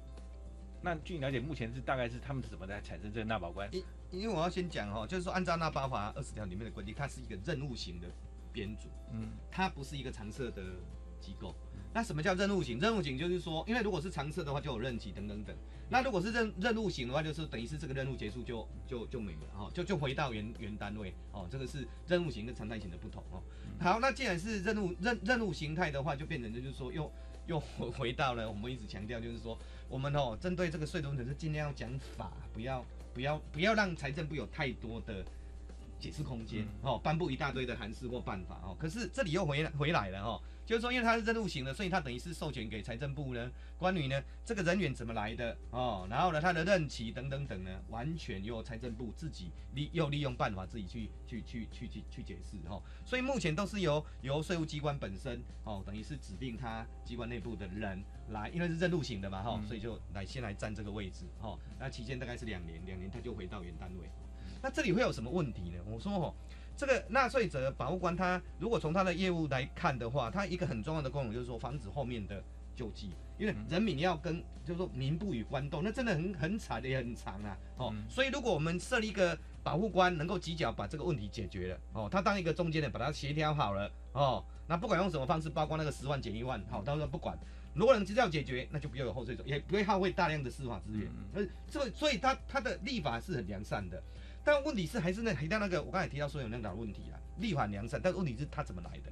那据你了解，目前是大概是他们是怎么来产生这个纳保官？因因为我要先讲哦，就是说按照纳保法二十条里面的规定，它是一个任务型的编组，嗯，它不是一个常设的机构。那什么叫任务型？任务型就是说，因为如果是常设的话，就有任期等等等。那如果是任任务型的话，就是等于是这个任务结束就就就没了哈，就就回到原原单位哦。这个是任务型跟常态型的不同哦。好，那既然是任务任任务形态的话，就变成就是说又又 回到了我们一直强调，就是说我们哦针对这个税收程是尽量要讲法，不要不要不要让财政部有太多的。解释空间哦，颁布一大堆的函释或办法哦，可是这里又回来回来了哦，就是说因为他是任务型的，所以他等于是授权给财政部呢，关于呢这个人员怎么来的哦，然后呢他的任期等等等呢，完全由财政部自己利又利用办法自己去去去去去去解释哦，所以目前都是由由税务机关本身哦，等于是指定他机关内部的人来，因为是任务型的嘛哈，所以就来先来占这个位置哈，那期间大概是两年，两年他就回到原单位。那这里会有什么问题呢？我说哦，这个纳税者保护官他如果从他的业务来看的话，他一个很重要的功能就是说防止后面的救济，因为人民要跟就是说民不与官斗，那真的很很惨也很长啊。哦，所以如果我们设立一个保护官，能够及早把这个问题解决了，哦，他当一个中间人把它协调好了，哦，那不管用什么方式，包括那个十万减一万，好，到时候不管，如果能及早解决，那就不要有后税者，也不会耗费大量的司法资源。呃，这所以他他的立法是很良善的。但问题是还是那提到那个，我刚才提到说有那个问题啦，立法良善，但问题是他怎么来的？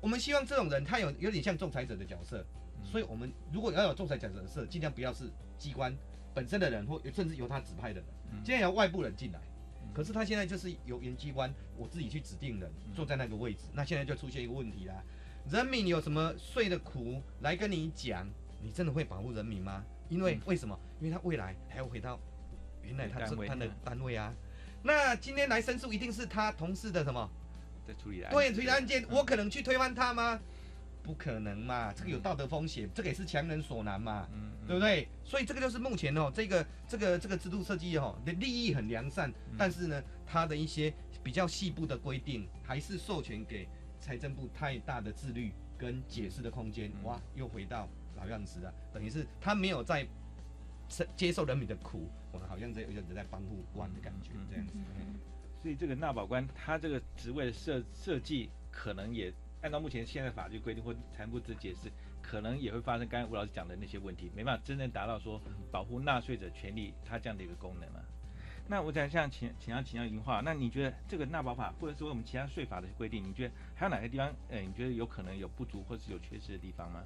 我们希望这种人他有有点像仲裁者的角色，所以我们如果要有仲裁者的角色，尽量不要是机关本身的人，或甚至由他指派的人，尽量由外部人进来。可是他现在就是由原机关我自己去指定人坐在那个位置，那现在就出现一个问题啦：人民有什么税的苦来跟你讲，你真的会保护人民吗？因为为什么？因为他未来还要回到原来他是他的单位啊。那今天来申诉，一定是他同事的什么？在处理对处理案件，我可能去推翻他吗？不可能嘛，这个有道德风险，这个也是强人所难嘛，对不对？所以这个就是目前哦，这个这个这个制度设计哦，的利益很良善，但是呢，它的一些比较细部的规定，还是授权给财政部太大的自律跟解释的空间。哇，又回到老样子了，等于是他没有在。接受人民的苦，好像在有人在帮护官的感觉，这样子。所以这个纳保官他这个职位的设设计，可能也按照目前现在法律规定或财政部的解释，可能也会发生刚才吴老师讲的那些问题，没办法真正达到说保护纳税者权利他这样的一个功能了。那我想像请请要请教银化，那你觉得这个纳保法或者说我们其他税法的规定，你觉得还有哪些地方，呃，你觉得有可能有不足或是有缺失的地方吗？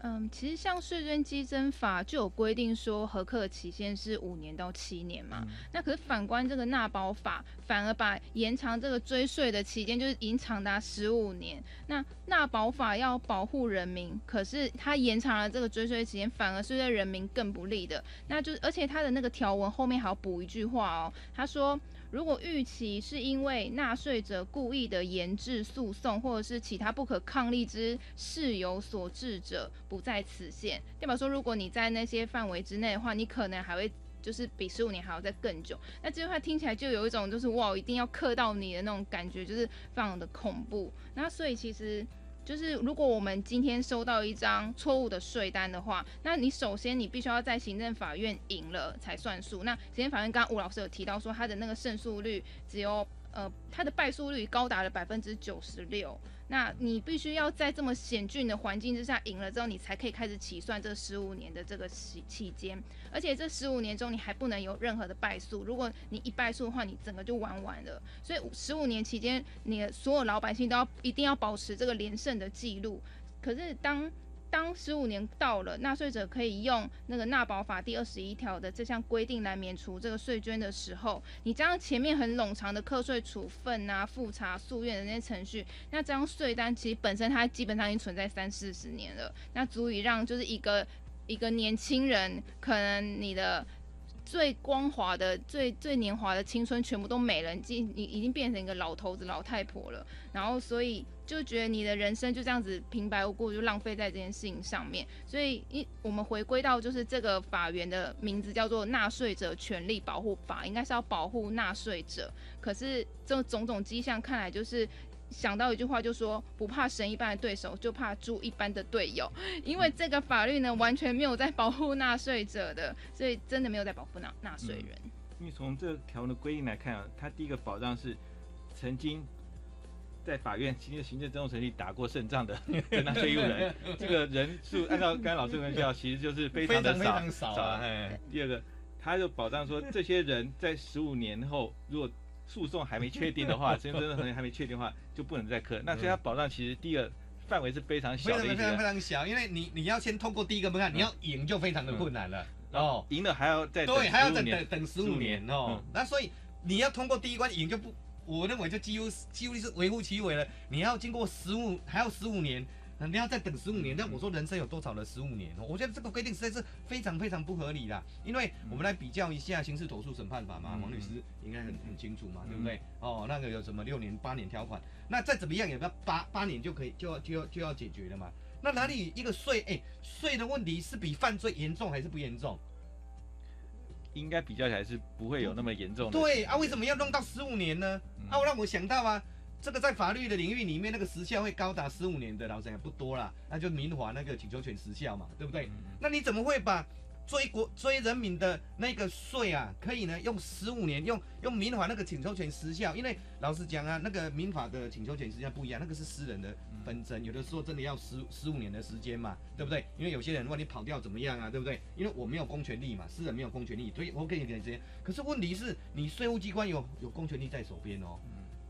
嗯，其实像税捐稽征法就有规定说，合课期限是五年到七年嘛。那可是反观这个纳保法，反而把延长这个追税的期间，就是已经长达十五年。那纳保法要保护人民，可是它延长了这个追税期间，反而是对人民更不利的。那就而且它的那个条文后面还要补一句话哦，他说。如果预期是因为纳税者故意的延滞诉讼，或者是其他不可抗力之事由所致者，不在此限。代表说，如果你在那些范围之内的话，你可能还会就是比十五年还要再更久。那这句话听起来就有一种就是哇，一定要克到你的那种感觉，就是非常的恐怖。那所以其实。就是如果我们今天收到一张错误的税单的话，那你首先你必须要在行政法院赢了才算数。那行政法院刚刚吴老师有提到说，他的那个胜诉率只有呃，他的败诉率高达了百分之九十六。那你必须要在这么险峻的环境之下赢了之后，你才可以开始起算这十五年的这个期期间。而且这十五年中，你还不能有任何的败诉。如果你一败诉的话，你整个就玩完了。所以十五年期间，你的所有老百姓都要一定要保持这个连胜的记录。可是当当十五年到了，纳税者可以用那个纳保法第二十一条的这项规定来免除这个税捐的时候，你这样前面很冗长的课税处分啊、复查、诉愿的那些程序，那这张税单其实本身它基本上已经存在三四十年了，那足以让就是一个一个年轻人，可能你的。最光滑的、最最年华的青春全部都没了，你你已经变成一个老头子、老太婆了。然后，所以就觉得你的人生就这样子平白无故就浪费在这件事情上面。所以，一我们回归到就是这个法源的名字叫做《纳税者权利保护法》，应该是要保护纳税者。可是，这种种迹象看来就是。想到一句话，就说不怕神一般的对手，就怕猪一般的队友。因为这个法律呢，完全没有在保护纳税者的，所以真的没有在保护纳纳税人。因为从这条文的规定来看啊，它第一个保障是曾经在法院行政行政争讼程序打过胜仗 的纳税义务人，这个人数按照刚才老师跟介绍，其实就是非常的少少啊。第二个，他就保障说，这些人在十五年后如果诉讼还没确定的话，真真的还没确定的话，就不能再刻。那所以它保障其实第一个范围是非常小的，非常非常非常小，因为你你要先通过第一个门槛，你要赢就非常的困难了哦。赢了还要再对，还要再等等十五年哦。那所以你要通过第一关赢就不，我认为就几乎几乎是微乎其微了。你要经过十五还要十五年。你要再等十五年，那我说人生有多少的十五年？我觉得这个规定实在是非常非常不合理啦。因为我们来比较一下刑事投诉审判法嘛，王律师应该很很清楚嘛，对不对？哦，那个有什么六年、八年条款？那再怎么样也要八八年就可以就要就要就要解决了嘛？那哪里一个税？哎，税的问题是比犯罪严重还是不严重？应该比较起来是不会有那么严重。对啊，为什么要弄到十五年呢？啊，让我想到啊。这个在法律的领域里面，那个时效会高达十五年的，老实讲不多啦，那就民法那个请求权时效嘛，对不对？那你怎么会把追国追人民的那个税啊，可以呢用十五年，用用民法那个请求权时效？因为老实讲啊，那个民法的请求权时效不一样，那个是私人的纷争，有的时候真的要十十五年的时间嘛，对不对？因为有些人如果你跑掉怎么样啊，对不对？因为我没有公权力嘛，私人没有公权力，所以我给你点时间。可是问题是你税务机关有有公权力在手边哦。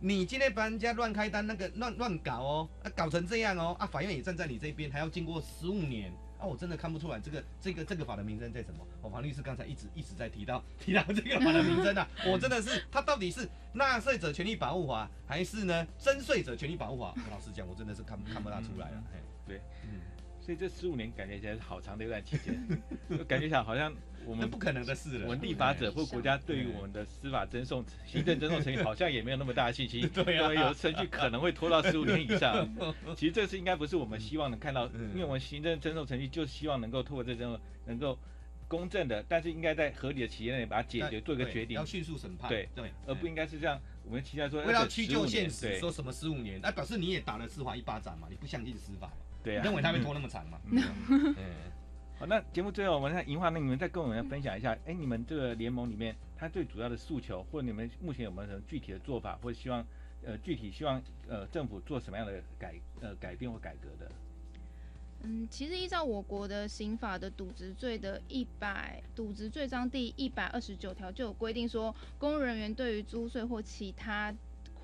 你今天帮人家乱开单，那个乱乱搞哦，啊搞成这样哦，啊法院也站在你这边，还要经过十五年，啊我真的看不出来这个这个这个法的名称在什么。我黄律师刚才一直一直在提到 提到这个法的名称啊，我真的是他到底是纳税者权利保护法，还是呢征税者权利保护法？老实讲，我真的是看看不大出来了。对，嗯，所以这十五年感觉起来是好长的一段期间，感觉起来好像。我们不可能的事了。我们立法者或国家对于我们的司法侦送、行政侦送程序好像也没有那么大的信心，对啊，有程序可能会拖到十五年以上。其实这次应该不是我们希望能看到，因为我们行政侦送程序就希望能够透过这种能够公正的，但是应该在合理的期间内把它解决，做一个决定，要迅速审判。对对，而不应该是这样。我们期待说，为了屈就现实，说什么十五年，那表示你也打了司法一巴掌嘛？你不相信司法？对啊，认为他会拖那么长嘛？嗯。好，那节目最后我们看银华，那你们再跟我们分享一下，哎，你们这个联盟里面，它最主要的诉求，或者你们目前有没有什么具体的做法，或者希望，呃，具体希望呃政府做什么样的改呃改变或改革的？嗯，其实依照我国的刑法的渎职罪的一百渎职罪章第一百二十九条就有规定说，公务人员对于租税或其他。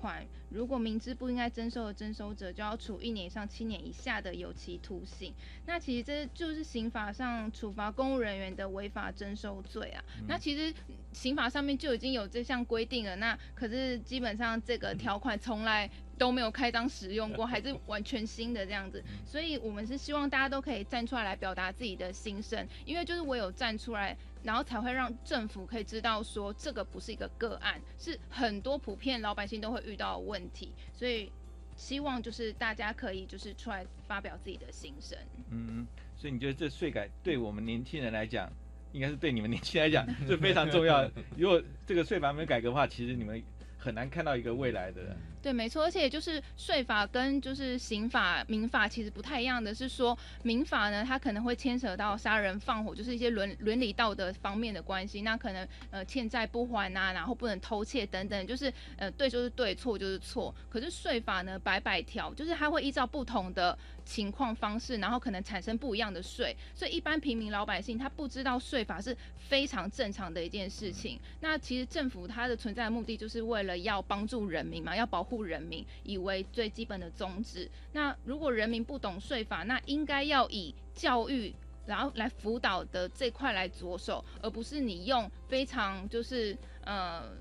款如果明知不应该征收的征收者，就要处一年以上七年以下的有期徒刑。那其实这就是刑法上处罚公务人员的违法征收罪啊。那其实刑法上面就已经有这项规定了。那可是基本上这个条款从来都没有开张使用过，还是完全新的这样子。所以我们是希望大家都可以站出来来表达自己的心声，因为就是我有站出来。然后才会让政府可以知道说这个不是一个个案，是很多普遍老百姓都会遇到的问题，所以希望就是大家可以就是出来发表自己的心声。嗯，所以你觉得这税改对我们年轻人来讲，应该是对你们年轻人来讲 是非常重要。如果这个税法没有改革的话，其实你们很难看到一个未来的。对，没错，而且就是税法跟就是刑法、民法其实不太一样的是说，民法呢，它可能会牵扯到杀人放火，就是一些伦伦理道德方面的关系，那可能呃欠债不还呐，然后不能偷窃等等，就是呃对就是对，错就是错。可是税法呢，百百条，就是它会依照不同的。情况方式，然后可能产生不一样的税，所以一般平民老百姓他不知道税法是非常正常的一件事情。那其实政府它的存在的目的就是为了要帮助人民嘛，要保护人民，以为最基本的宗旨。那如果人民不懂税法，那应该要以教育，然后来辅导的这块来着手，而不是你用非常就是呃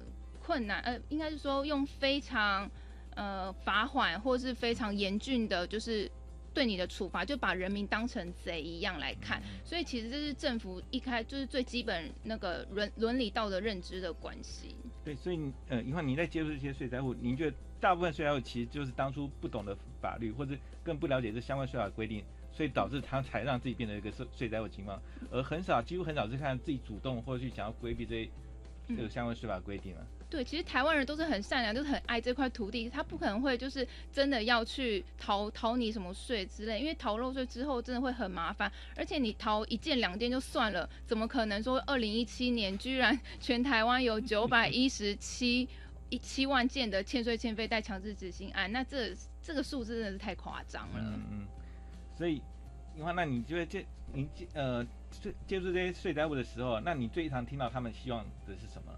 困难呃，应该是说用非常呃罚款或是非常严峻的，就是。对你的处罚就把人民当成贼一样来看，所以其实这是政府一开就是最基本那个伦伦理道德认知的关系。对，所以呃，以后您在接触这些税灾户，您觉得大部分税灾户其实就是当初不懂得法律，或者更不了解这相关税法规定，所以导致他才让自己变成一个税税灾户情况，而很少几乎很少是看自己主动或者去想要规避这些这个相关税法规定了。对，其实台湾人都是很善良，就是很爱这块土地，他不可能会就是真的要去逃逃你什么税之类，因为逃漏税之后真的会很麻烦，而且你逃一件两件就算了，怎么可能说二零一七年居然全台湾有九百一十七一七万件的欠税欠费带强制执行案？那这这个数字真的是太夸张了。嗯嗯。所以，因为那你觉得接你接呃接接触这些税债务的时候，那你最常听到他们希望的是什么？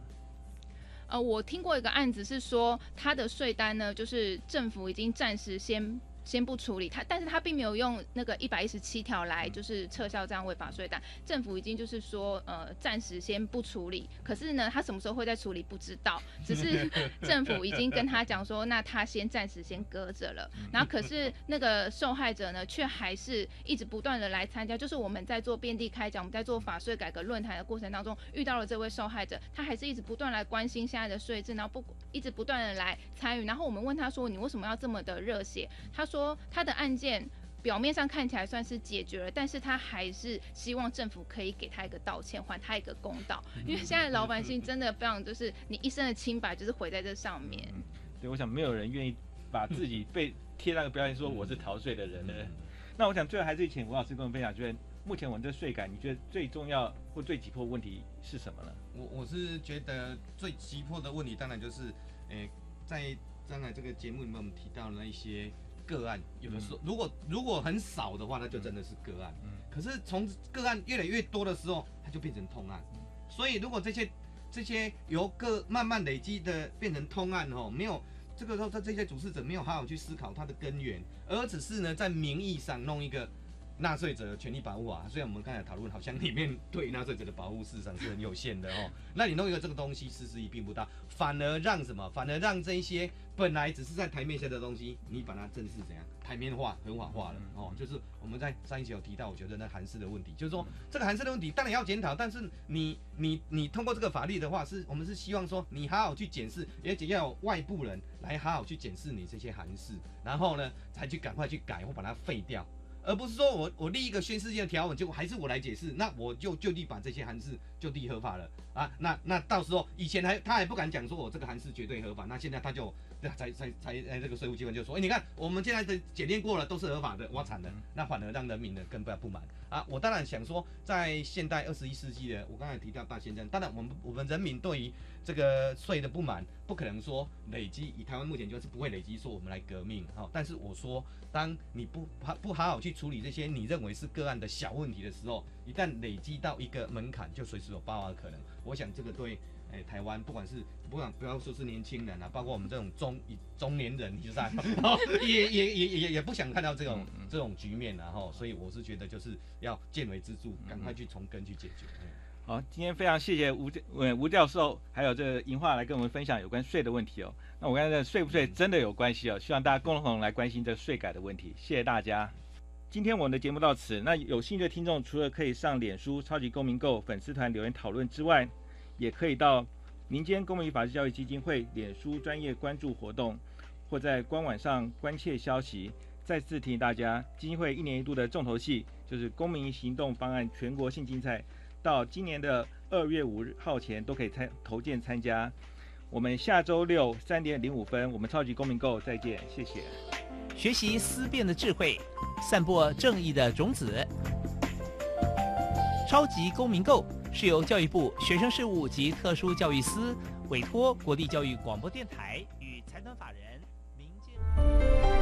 呃，我听过一个案子是说，他的税单呢，就是政府已经暂时先。先不处理他，但是他并没有用那个一百一十七条来就是撤销这样违法税单。政府已经就是说，呃，暂时先不处理。可是呢，他什么时候会再处理不知道，只是政府已经跟他讲说，那他先暂时先搁着了。然后可是那个受害者呢，却还是一直不断的来参加。就是我们在做遍地开讲，我们在做法税改革论坛的过程当中，遇到了这位受害者，他还是一直不断来关心现在的税制，然后不一直不断的来参与。然后我们问他说，你为什么要这么的热血？他说。说他的案件表面上看起来算是解决了，但是他还是希望政府可以给他一个道歉，还他一个公道。因为现在老百姓真的非常，就是你一生的清白就是毁在这上面。对，我想没有人愿意把自己被贴那个标签，说我是逃税的人的。那我想最后还是请吴老师跟我们分享，就是目前我们这税改，你觉得最重要或最急迫问题是什么呢？我我是觉得最急迫的问题，当然就是，诶，在刚才这个节目里面我们提到的那一些。个案有的时候，如果如果很少的话，那就真的是个案。嗯。可是从个案越来越多的时候，它就变成通案。所以如果这些这些由个慢慢累积的变成通案哦，没有这个时候，他这些主事者没有好好去思考它的根源，而只是呢在名义上弄一个。纳税者的权利保护啊，虽然我们刚才讨论好像里面对纳税者的保护事实上是很有限的哦，那你弄一个这个东西，实施意义并不大，反而让什么？反而让这一些本来只是在台面下的东西，你把它正式怎样台面化、合法化了哦。就是我们在上一期有提到，我觉得那韩式的问题，就是说这个韩式的问题当然要检讨，但是你你你通过这个法律的话，是我们是希望说你好好去检视，而且要有外部人来好好去检视你这些韩式，然后呢才去赶快去改或把它废掉。而不是说我我立一个宣誓性的条文，结果还是我来解释，那我就就地把这些韩式就地合法了啊？那那到时候以前还他还不敢讲说我这个韩式绝对合法，那现在他就才才才哎这个税务机关就说，哎你看我们现在的检验过了都是合法的，我惨了，那反而让人民呢更不要不满啊！我当然想说，在现代二十一世纪的，我刚才提到大宪政，当然我们我们人民对于这个税的不满，不可能说累积，以台湾目前就是不会累积说我们来革命哈。但是我说，当你不好不好好去。处理这些你认为是个案的小问题的时候，一旦累积到一个门槛，就随时有爆发的可能。我想这个对，诶，台湾不管是不管不要说是年轻人啊，包括我们这种中 中年人，你知道，也也也也也不想看到这种这种局面，然后，所以我是觉得就是要见微知著，赶快去从根去解决。好，今天非常谢谢吴教呃吴教授，还有这银化来跟我们分享有关税的问题哦。那我刚才税不税真的有关系哦，希望大家共同来关心这税改的问题。谢谢大家。今天我们的节目到此。那有兴趣的听众，除了可以上脸书“超级公民购”粉丝团留言讨论之外，也可以到民间公民法治教育基金会脸书专业关注活动，或在官网上关切消息。再次提醒大家，基金会一年一度的重头戏就是公民行动方案全国性竞赛，到今年的二月五日号前都可以参投件参加。我们下周六三点零五分，我们超级公民购再见，谢谢。学习思辨的智慧，散播正义的种子。超级公民购是由教育部学生事务及特殊教育司委托国立教育广播电台与财团法人民间。